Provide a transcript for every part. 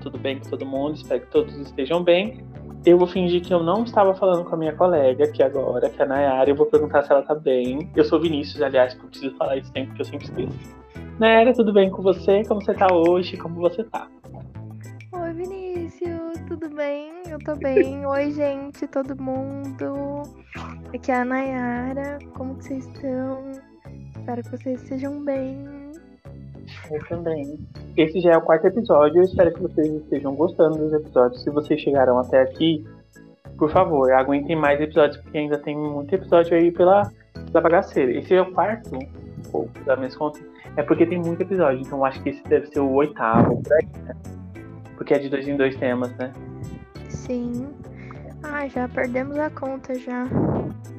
tudo bem com todo mundo? Espero que todos estejam bem. Eu vou fingir que eu não estava falando com a minha colega aqui agora, que é a Nayara, eu vou perguntar se ela tá bem. Eu sou Vinícius, aliás, porque eu preciso falar isso sempre, porque eu sempre esqueço. Nayara, tudo bem com você? Como você tá hoje? Como você tá? Oi, Vinícius, tudo bem? Eu tô bem. Oi, gente, todo mundo. Aqui é a Nayara. Como que vocês estão? Espero que vocês estejam bem. Eu também. Esse já é o quarto episódio. Eu espero que vocês estejam gostando dos episódios. Se vocês chegaram até aqui, por favor, aguentem mais episódios, porque ainda tem muito episódio aí pela, pela bagaceira. Esse é o quarto, ou da minha conta, é porque tem muito episódio. Então acho que esse deve ser o oitavo, por aí, né? Porque é de dois em dois temas, né? Sim. Ah, já perdemos a conta já.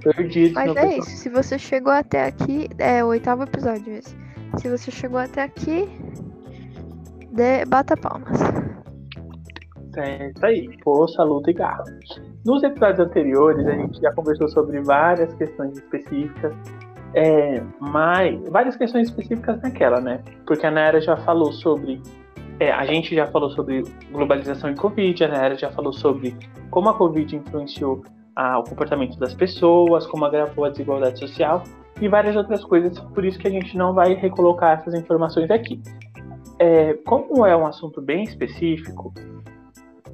Perdido. Mas é isso. Se você chegou até aqui, é o oitavo episódio esse. Se você chegou até aqui, dê, bata palmas. Isso aí, força, luta e garra. Nos episódios anteriores, a gente já conversou sobre várias questões específicas, é, mas várias questões específicas naquela, né? Porque a Nayara já falou sobre. É, a gente já falou sobre globalização e Covid, a Nayara já falou sobre como a Covid influenciou a, o comportamento das pessoas, como agravou a desigualdade social e várias outras coisas, por isso que a gente não vai recolocar essas informações aqui. É, como é um assunto bem específico,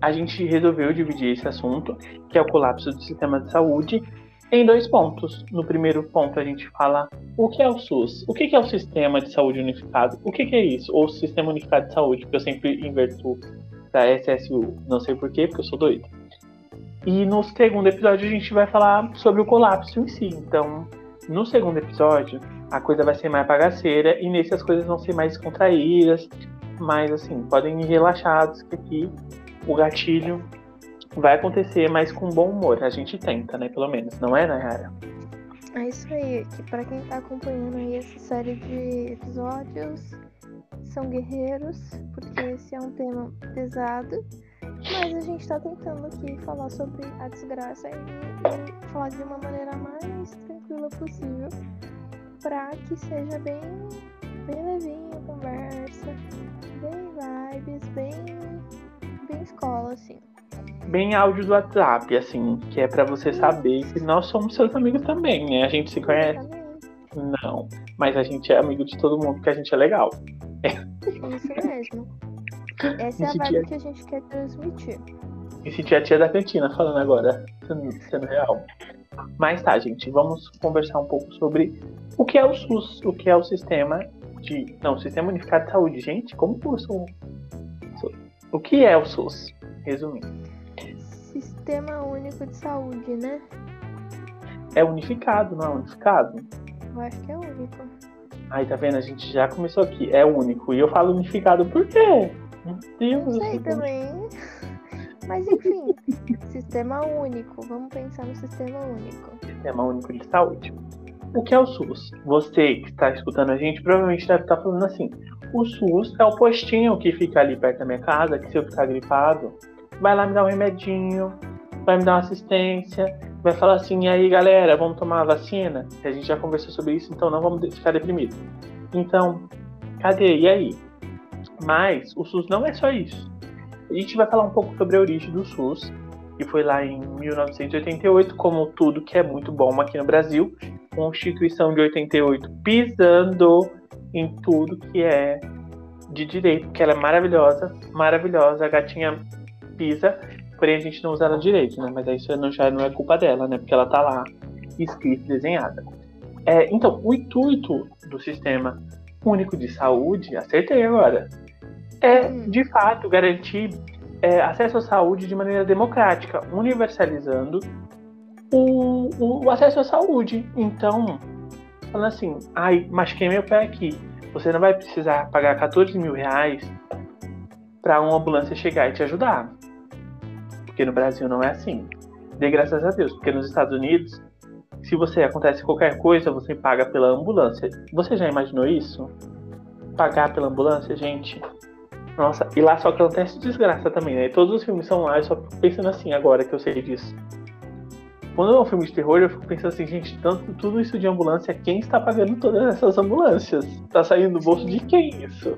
a gente resolveu dividir esse assunto, que é o colapso do sistema de saúde, em dois pontos. No primeiro ponto, a gente fala o que é o SUS, o que é o Sistema de Saúde Unificado, o que é isso, ou Sistema Unificado de Saúde, porque eu sempre inverto para SSU, não sei porquê, porque eu sou doido. E no segundo episódio, a gente vai falar sobre o colapso em si. Então, no segundo episódio, a coisa vai ser mais bagaceira e nesse as coisas vão ser mais contraídas, mas assim, podem ir relaxados que aqui o gatilho vai acontecer, mas com bom humor. A gente tenta, né? Pelo menos, não é, Nayara? É isso aí, que para quem tá acompanhando aí essa série de episódios, são guerreiros, porque esse é um tema pesado. Mas a gente tá tentando aqui falar sobre a desgraça e, e falar de uma maneira mais tranquila possível para que seja bem, bem levinho a conversa, bem vibes, bem, bem escola, assim. Bem áudio do WhatsApp, assim, que é para você saber que nós somos seus amigos também, né? A gente se conhece. Não, mas a gente é amigo de todo mundo porque a gente é legal. Isso mesmo. Essa é a vibe que a gente quer transmitir. Me senti a tia da cantina falando agora, sendo, sendo real. Mas tá, gente, vamos conversar um pouco sobre o que é o SUS, o que é o sistema de. Não, Sistema Unificado de Saúde. Gente, como que eu sou. O que é o SUS? Resumindo. Sistema Único de Saúde, né? É unificado, não é unificado? Eu acho que é único. Aí, tá vendo? A gente já começou aqui. É único. E eu falo unificado por quê? Meu Deus. Não sei também. Mas enfim, sistema único. Vamos pensar no sistema único. Sistema único de saúde. O que é o SUS? Você que está escutando a gente provavelmente deve estar falando assim: o SUS é o postinho que fica ali perto da minha casa, que se eu ficar gripado, vai lá me dar um remedinho, vai me dar uma assistência, vai falar assim: e aí galera, vamos tomar a vacina? A gente já conversou sobre isso, então não vamos ficar deprimidos. Então, cadê? E aí? Mas o SUS não é só isso. A gente vai falar um pouco sobre a origem do SUS, que foi lá em 1988, como tudo que é muito bom aqui no Brasil. Constituição de 88 pisando em tudo que é de direito, porque ela é maravilhosa, maravilhosa, a gatinha pisa, porém a gente não usa ela direito, né? Mas isso não, já não é culpa dela, né? Porque ela tá lá escrita, desenhada. É, então, o intuito do sistema único de saúde, acertei agora, é, hum. de fato, garantir é, acesso à saúde de maneira democrática, universalizando o, o, o, acesso à saúde. Então, falando assim, ai, machuquei meu pé aqui. Você não vai precisar pagar 14 mil reais para uma ambulância chegar e te ajudar. Porque no Brasil não é assim. Dê graças a Deus, porque nos Estados Unidos, se você acontece qualquer coisa, você paga pela ambulância. Você já imaginou isso? Pagar pela ambulância, gente? Nossa, e lá só acontece desgraça também, né? Todos os filmes são lá, eu só fico pensando assim agora que eu sei disso. Quando é um filme de terror, eu fico pensando assim, gente, tanto tudo isso de ambulância, quem está pagando todas essas ambulâncias? Tá saindo do bolso de quem isso?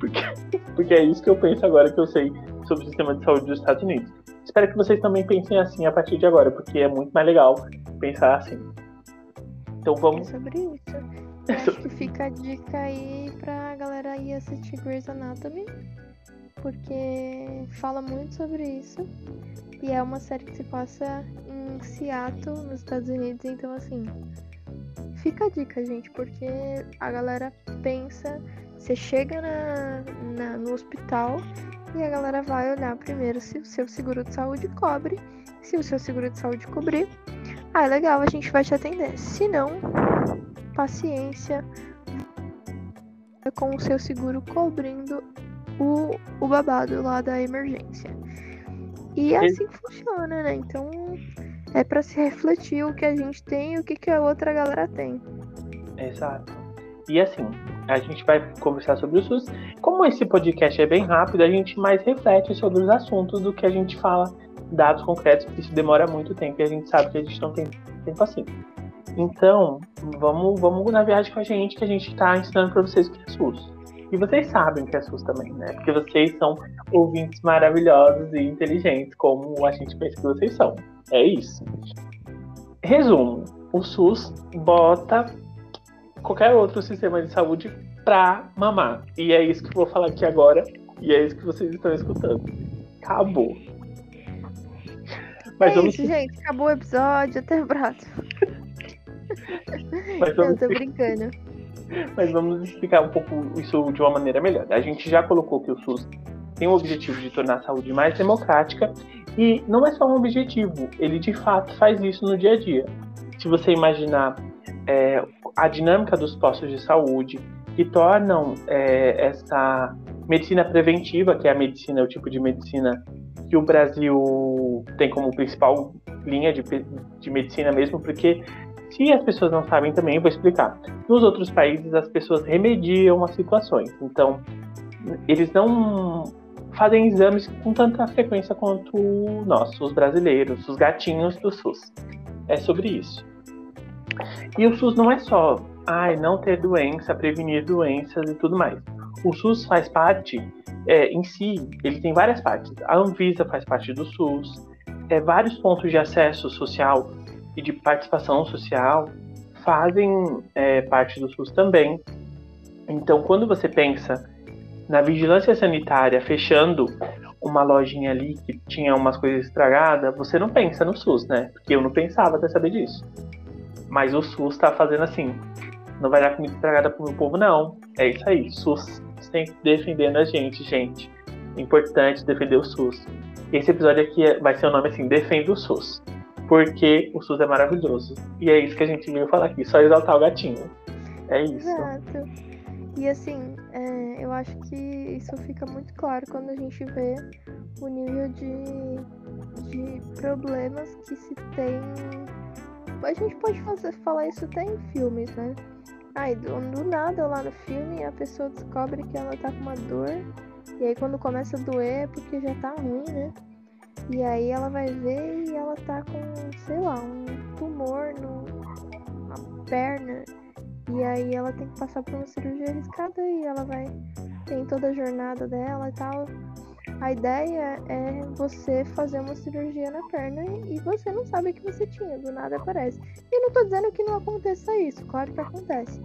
Porque Porque é isso que eu penso agora que eu sei sobre o sistema de saúde dos Estados Unidos. Espero que vocês também pensem assim a partir de agora, porque é muito mais legal pensar assim. Então vamos. É sobre isso. Eu acho que fica a dica aí pra galera ir assistir Grey's Anatomy, porque fala muito sobre isso. E é uma série que se passa em Seattle, nos Estados Unidos, então assim. Fica a dica, gente, porque a galera pensa, você chega na, na, no hospital e a galera vai olhar primeiro se o seu seguro de saúde cobre. Se o seu seguro de saúde cobrir, ah, legal, a gente vai te atender. Se não, paciência com o seu seguro cobrindo o, o babado lá da emergência. E assim funciona, né? Então é para se refletir o que a gente tem e o que, que a outra galera tem. Exato. E assim, a gente vai conversar sobre o SUS. Como esse podcast é bem rápido, a gente mais reflete sobre os assuntos do que a gente fala dados concretos, porque isso demora muito tempo e a gente sabe que a gente não tem tempo assim. Então, vamos, vamos na viagem com a gente, que a gente está ensinando para vocês o que é SUS. E vocês sabem o que é SUS também, né? Porque vocês são ouvintes maravilhosos e inteligentes, como a gente pensa que vocês são. É isso. Resumo: o SUS bota qualquer outro sistema de saúde pra mamar. E é isso que eu vou falar aqui agora. E é isso que vocês estão escutando. Acabou. Mas é vamos... isso, gente. Acabou o episódio. Até o próximo. Mas vamos... Não, tô brincando. Mas vamos explicar um pouco isso de uma maneira melhor. A gente já colocou que o SUS tem o objetivo de tornar a saúde mais democrática e não é só um objetivo, ele de fato faz isso no dia a dia. Se você imaginar é, a dinâmica dos postos de saúde que tornam é, essa medicina preventiva, que é a medicina, o tipo de medicina que o Brasil tem como principal linha de, de medicina mesmo, porque se as pessoas não sabem também, vou explicar. Nos outros países, as pessoas remediam as situações. Então, eles não fazem exames com tanta frequência quanto nós, os brasileiros, os gatinhos do SUS. É sobre isso. E o SUS não é só, ai, não ter doença, prevenir doenças e tudo mais. O SUS faz parte, é, em si, ele tem várias partes. A Anvisa faz parte do SUS, é, vários pontos de acesso social e de participação social fazem é, parte do SUS também. Então, quando você pensa na vigilância sanitária fechando uma lojinha ali que tinha umas coisas estragadas, você não pensa no SUS, né? Porque eu não pensava até saber disso. Mas o SUS está fazendo assim. Não vai dar comida estragada pro meu povo, não. É isso aí. SUS sempre defendendo a gente, gente. É importante defender o SUS. Esse episódio aqui vai ser o nome assim, Defenda o SUS porque o SUS é maravilhoso. E é isso que a gente veio falar aqui, só exaltar o gatinho. É isso. Exato. E assim, é, eu acho que isso fica muito claro quando a gente vê o nível de, de problemas que se tem. A gente pode fazer, falar isso até em filmes, né? Ai, do, do nada lá no filme a pessoa descobre que ela tá com uma dor. E aí quando começa a doer é porque já tá ruim, né? E aí ela vai ver e ela tá sei lá, um tumor no, na perna. E aí ela tem que passar por uma cirurgia arriscada e ela vai. Tem toda a jornada dela e tal. A ideia é você fazer uma cirurgia na perna e você não sabe que você tinha, do nada aparece. E não tô dizendo que não aconteça isso, claro que acontece.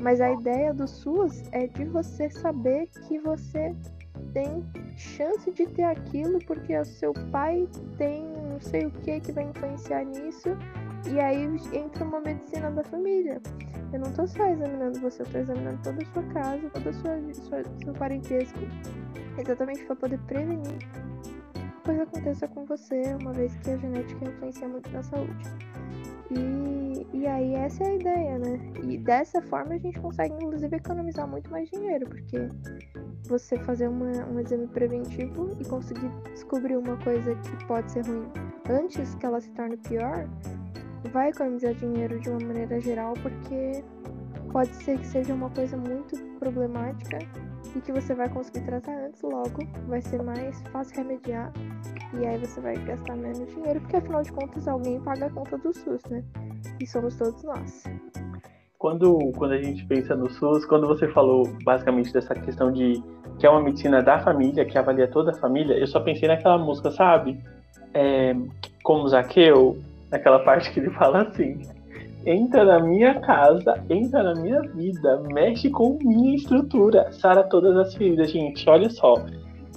Mas a ideia do SUS é de você saber que você tem chance de ter aquilo porque o seu pai tem não sei o que que vai influenciar nisso e aí entra uma medicina da família. Eu não tô só examinando você, eu tô examinando toda a sua casa, sua, sua seu parentesco, exatamente para poder prevenir que coisa aconteça com você, uma vez que a genética influencia muito na saúde. E, e aí essa é a ideia, né? E dessa forma a gente consegue inclusive economizar muito mais dinheiro, porque você fazer uma, um exame preventivo e conseguir descobrir uma coisa que pode ser ruim antes que ela se torne pior, vai economizar dinheiro de uma maneira geral, porque pode ser que seja uma coisa muito problemática e que você vai conseguir tratar antes logo, vai ser mais fácil remediar e aí você vai gastar menos dinheiro, porque afinal de contas alguém paga a conta do SUS, né? E somos todos nós. Quando, quando a gente pensa no SUS, quando você falou basicamente dessa questão de que é uma medicina da família, que avalia toda a família, eu só pensei naquela música, sabe? É, como Zaqueu, naquela parte que ele fala assim: entra na minha casa, entra na minha vida, mexe com minha estrutura, sara todas as feridas. Gente, olha só,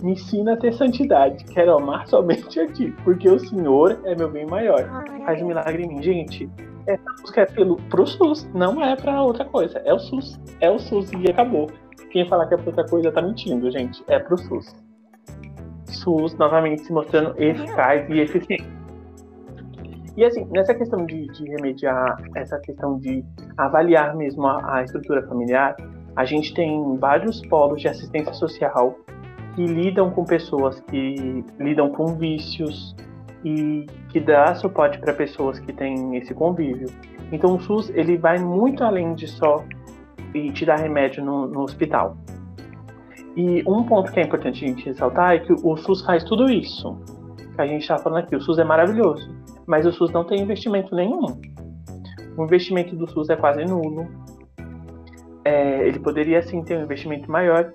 me ensina a ter santidade, quero amar somente a ti, porque o Senhor é meu bem maior. Faz um milagre em mim, gente. Essa música é pelo, pro SUS, não é pra outra coisa. É o SUS, é o SUS e acabou. Quem falar que é pra outra coisa tá mentindo, gente. É pro SUS. SUS novamente se mostrando eficaz e eficiente. E assim, nessa questão de, de remediar, essa questão de avaliar mesmo a, a, estrutura familiar, a gente tem vários polos de assistência social que lidam com pessoas que lidam com vícios e que dá suporte para pessoas que têm esse convívio. Então o SUS ele vai muito além de só e te dar remédio no, no hospital. E um ponto que é importante a gente ressaltar é que o SUS faz tudo isso. Que a gente está falando aqui, o SUS é maravilhoso, mas o SUS não tem investimento nenhum. O investimento do SUS é quase nulo. É, ele poderia sim ter um investimento maior.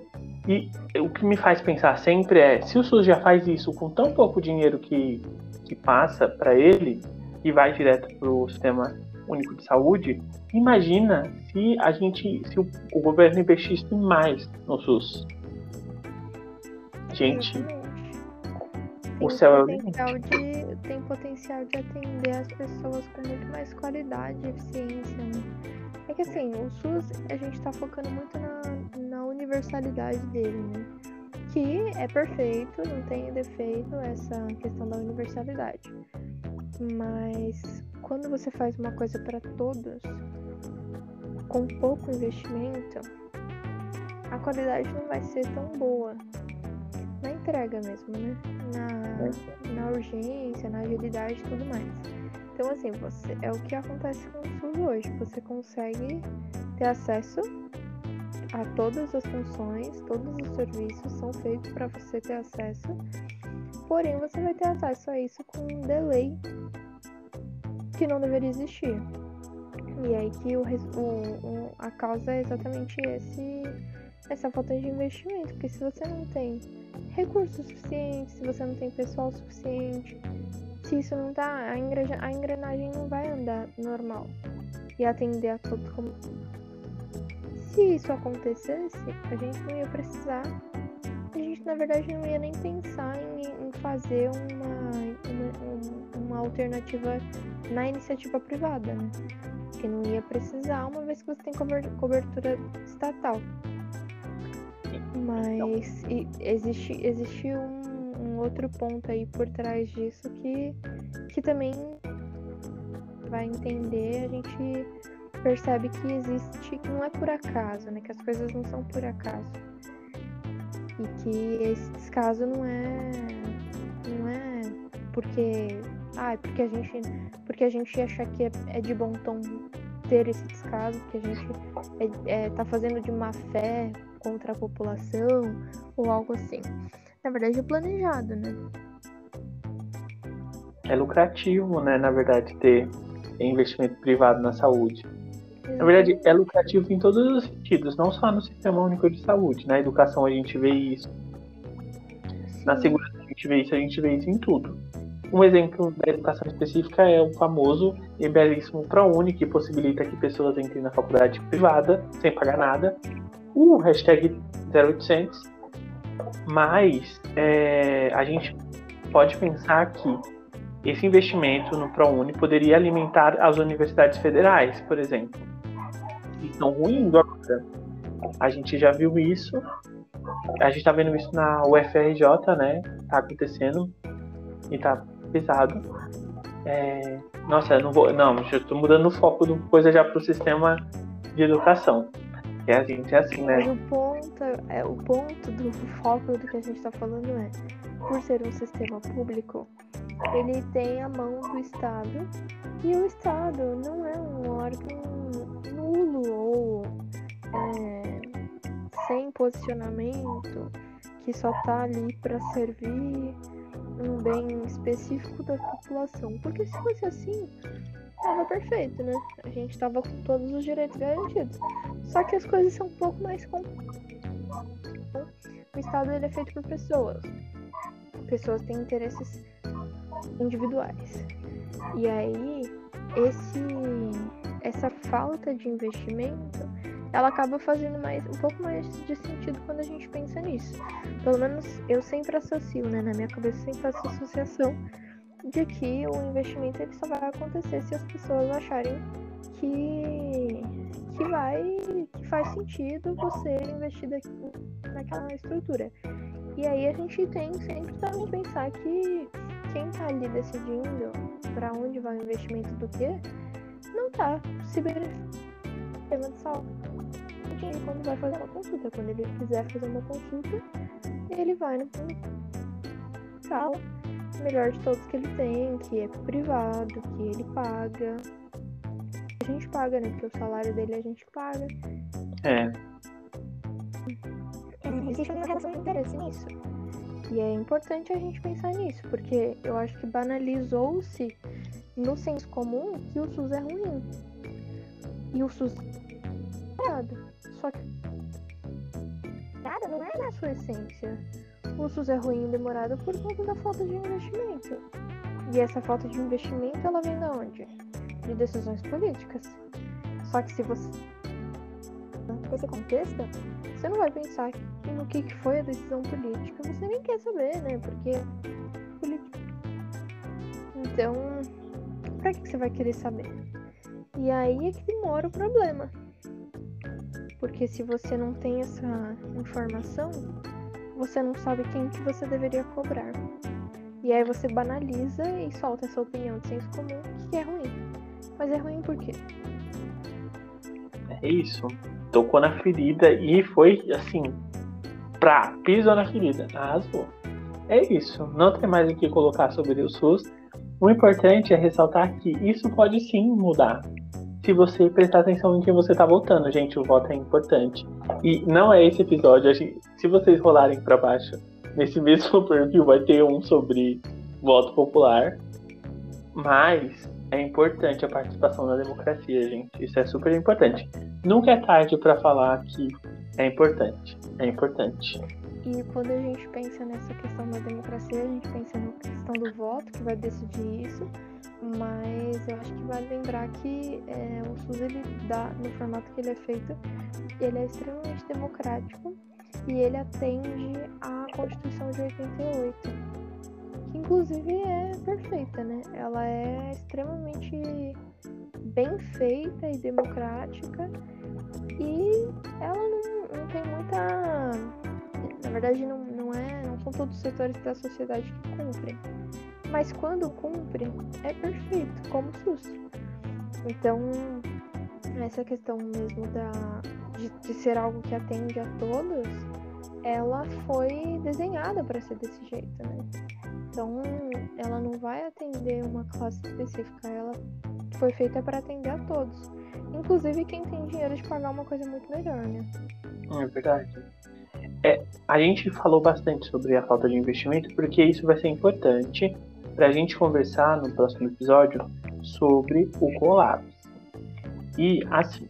E o que me faz pensar sempre é: se o SUS já faz isso com tão pouco dinheiro que, que passa para ele e vai direto para o sistema único de saúde, imagina se a gente, se o, o governo investisse mais no SUS. Gente, o céu é o limite. De, tem potencial de atender as pessoas com muito mais qualidade e eficiência, né? É que assim, o SUS a gente tá focando muito na, na universalidade dele, né? Que é perfeito, não tem defeito essa questão da universalidade. Mas quando você faz uma coisa para todos, com pouco investimento, a qualidade não vai ser tão boa. Na entrega mesmo, né? Na, na urgência, na agilidade e tudo mais. Então, assim, você, é o que acontece com o SUS hoje. Você consegue ter acesso a todas as funções, todos os serviços são feitos para você ter acesso. Porém, você vai ter acesso a isso com um delay que não deveria existir. E aí que o, o, a causa é exatamente esse, essa falta de investimento. Porque se você não tem recursos suficientes, se você não tem pessoal suficiente, se isso não tá, a, engreja, a engrenagem não vai andar normal e atender a todos como. Se isso acontecesse, a gente não ia precisar. A gente na verdade não ia nem pensar em, em fazer uma, uma, uma alternativa na iniciativa privada, né? Porque não ia precisar, uma vez que você tem cobertura estatal. Mas existe, existe um, um, outro ponto aí por trás disso que, que também vai entender, a gente percebe que existe, que não é por acaso, né? Que as coisas não são por acaso. E que esse descaso não é. não é porque ah, é porque a gente, porque a gente acha que é, é de bom tom ter esse descaso, que a gente é, é, tá fazendo de má fé contra a população ou algo assim. Na verdade é planejado, né? É lucrativo, né, na verdade, ter investimento privado na saúde. Na verdade, é lucrativo em todos os sentidos, não só no sistema único de saúde. Na educação a gente vê isso. Na segurança a gente vê isso, a gente vê isso em tudo. Um exemplo da educação específica é o famoso e belíssimo ProUni, que possibilita que pessoas entrem na faculdade privada sem pagar nada. O hashtag 0800. Mas é, a gente pode pensar que esse investimento no ProUni poderia alimentar as universidades federais, por exemplo, estão ruindo agora. A gente já viu isso, a gente está vendo isso na UFRJ, né? Está acontecendo e está pesado. É, nossa, não vou. Não, eu estou mudando o foco do coisa já para o sistema de educação. Que a gente é assim, né? Mas o ponto, é, o ponto do foco do que a gente está falando é, por ser um sistema público, ele tem a mão do Estado e o Estado não é um órgão nulo ou é, sem posicionamento que só tá ali para servir um bem específico da população. Porque se fosse assim, tava perfeito, né? A gente tava com todos os direitos garantidos. Só que as coisas são um pouco mais complexas. O Estado ele é feito por pessoas. Pessoas têm interesses individuais. E aí, esse, essa falta de investimento, ela acaba fazendo mais, um pouco mais de sentido quando a gente pensa nisso. Pelo menos eu sempre associo, né? Na minha cabeça sempre faço associação de que o investimento ele só vai acontecer se as pessoas acharem que, que vai que faz sentido você investir daqui, naquela estrutura. E aí a gente tem sempre também pensar que quem está ali decidindo para onde vai o investimento do que não está se beneficiando de saúde quando vai fazer uma consulta. Quando ele quiser fazer uma consulta, ele vai no sala melhor de todos que ele tem, que é privado, que ele paga. A gente paga, né? Porque o salário dele a gente paga. É. Existe uma relação de interesse nisso. E é importante a gente pensar nisso, porque eu acho que banalizou-se no senso comum que o SUS é ruim. E o SUS é. Só que nada não é na sua essência o SUS é ruim e demorado por conta da falta de investimento. E essa falta de investimento, ela vem de onde? De decisões políticas. Só que se você esse contexto, você não vai pensar no que, foi a decisão política, você nem quer saber, né? Porque Então, pra que você vai querer saber? E aí é que mora o problema. Porque se você não tem essa informação, você não sabe quem que você deveria cobrar. E aí você banaliza e solta essa opinião de senso comum que é ruim. Mas é ruim por quê? É isso. Tocou na ferida e foi assim, pra, pisou na ferida, arrasou. É isso. Não tem mais o que colocar sobre o SUS. O importante é ressaltar que isso pode sim mudar se você prestar atenção em quem você tá votando, gente, o voto é importante. E não é esse episódio, gente, se vocês rolarem para baixo, nesse mesmo perfil vai ter um sobre voto popular, mas é importante a participação na democracia, gente. Isso é super importante. Nunca é tarde para falar que é importante. É importante. E quando a gente pensa nessa questão da democracia, a gente pensa na questão do voto, que vai decidir isso mas eu acho que vale lembrar que é, o SUS ele dá no formato que ele é feito, ele é extremamente democrático e ele atende à Constituição de 88, que inclusive é perfeita, né? Ela é extremamente bem feita e democrática verdade não, não é não são todos os setores da sociedade que cumprem mas quando cumpre, é perfeito, como SUS. Então, essa questão mesmo da, de, de ser algo que atende a todos, ela foi desenhada para ser desse jeito, né? Então, ela não vai atender uma classe específica, ela foi feita para atender a todos. Inclusive quem tem dinheiro de pagar uma coisa muito melhor, né? É verdade. É, a gente falou bastante sobre a falta de investimento porque isso vai ser importante para a gente conversar no próximo episódio sobre o colapso. E assim,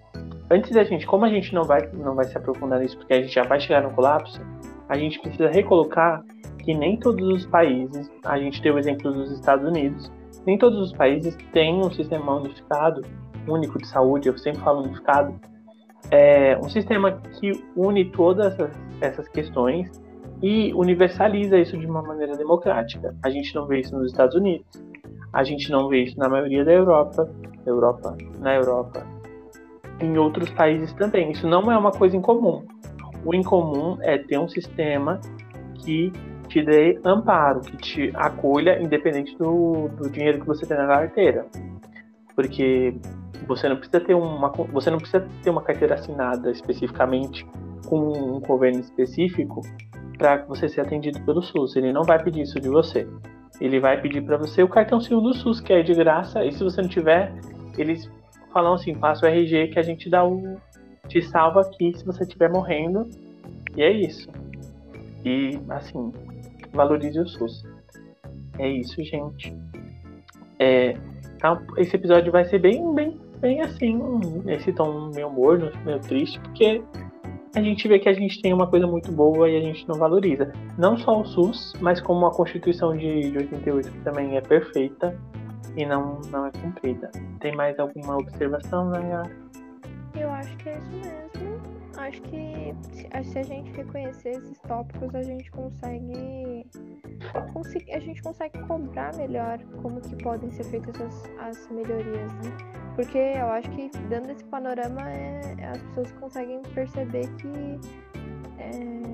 antes da gente, como a gente não vai, não vai se aprofundar nisso, porque a gente já vai chegar no colapso, a gente precisa recolocar que nem todos os países, a gente tem o exemplo dos Estados Unidos, nem todos os países têm um sistema unificado, único de saúde, eu sempre falo unificado, é um sistema que une todas essas, essas questões e universaliza isso de uma maneira democrática. A gente não vê isso nos Estados Unidos, a gente não vê isso na maioria da Europa, Europa, na Europa, em outros países também. Isso não é uma coisa incomum. O incomum é ter um sistema que te dê amparo, que te acolha independente do, do dinheiro que você tem na carteira. Porque você não precisa ter uma você não precisa ter uma carteira assinada especificamente com um governo específico para você ser atendido pelo SUS. Ele não vai pedir isso de você. Ele vai pedir para você o cartãozinho do SUS, que é de graça, e se você não tiver, eles falam assim: passa o RG que a gente dá o. te salva aqui se você estiver morrendo. E é isso. E, assim, valorize o SUS. É isso, gente. É, tá, esse episódio vai ser bem, bem, bem assim, esse tom meio morno, meio triste, porque a gente vê que a gente tem uma coisa muito boa e a gente não valoriza. Não só o SUS, mas como a Constituição de, de 88, que também é perfeita e não, não é cumprida. Tem mais alguma observação, Naya? Eu acho que é isso mesmo. Acho que se a gente reconhecer esses tópicos, a gente consegue, a gente consegue cobrar melhor como que podem ser feitas as, as melhorias, né? Porque eu acho que dando esse panorama, é, as pessoas conseguem perceber que é,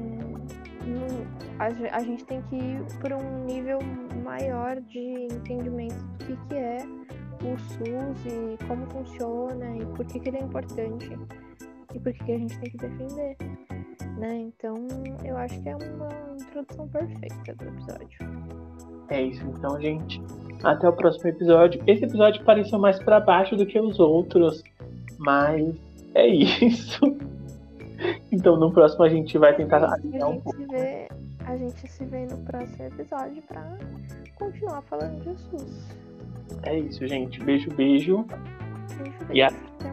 a, a, gente tem que ir para um nível maior de entendimento do que, que é o SUS e como funciona e por que, que ele é importante e por que, que a gente tem que defender. Né? Então eu acho que é uma introdução perfeita do episódio. É isso, então, gente. Até o próximo episódio. Esse episódio pareceu mais para baixo do que os outros, mas é isso. Então no próximo a gente vai tentar a gente, um pouco. Vê, a gente se vê no próximo episódio para continuar falando de SUS. É isso, gente. Beijo, beijo. Beijo, beijo. E a... até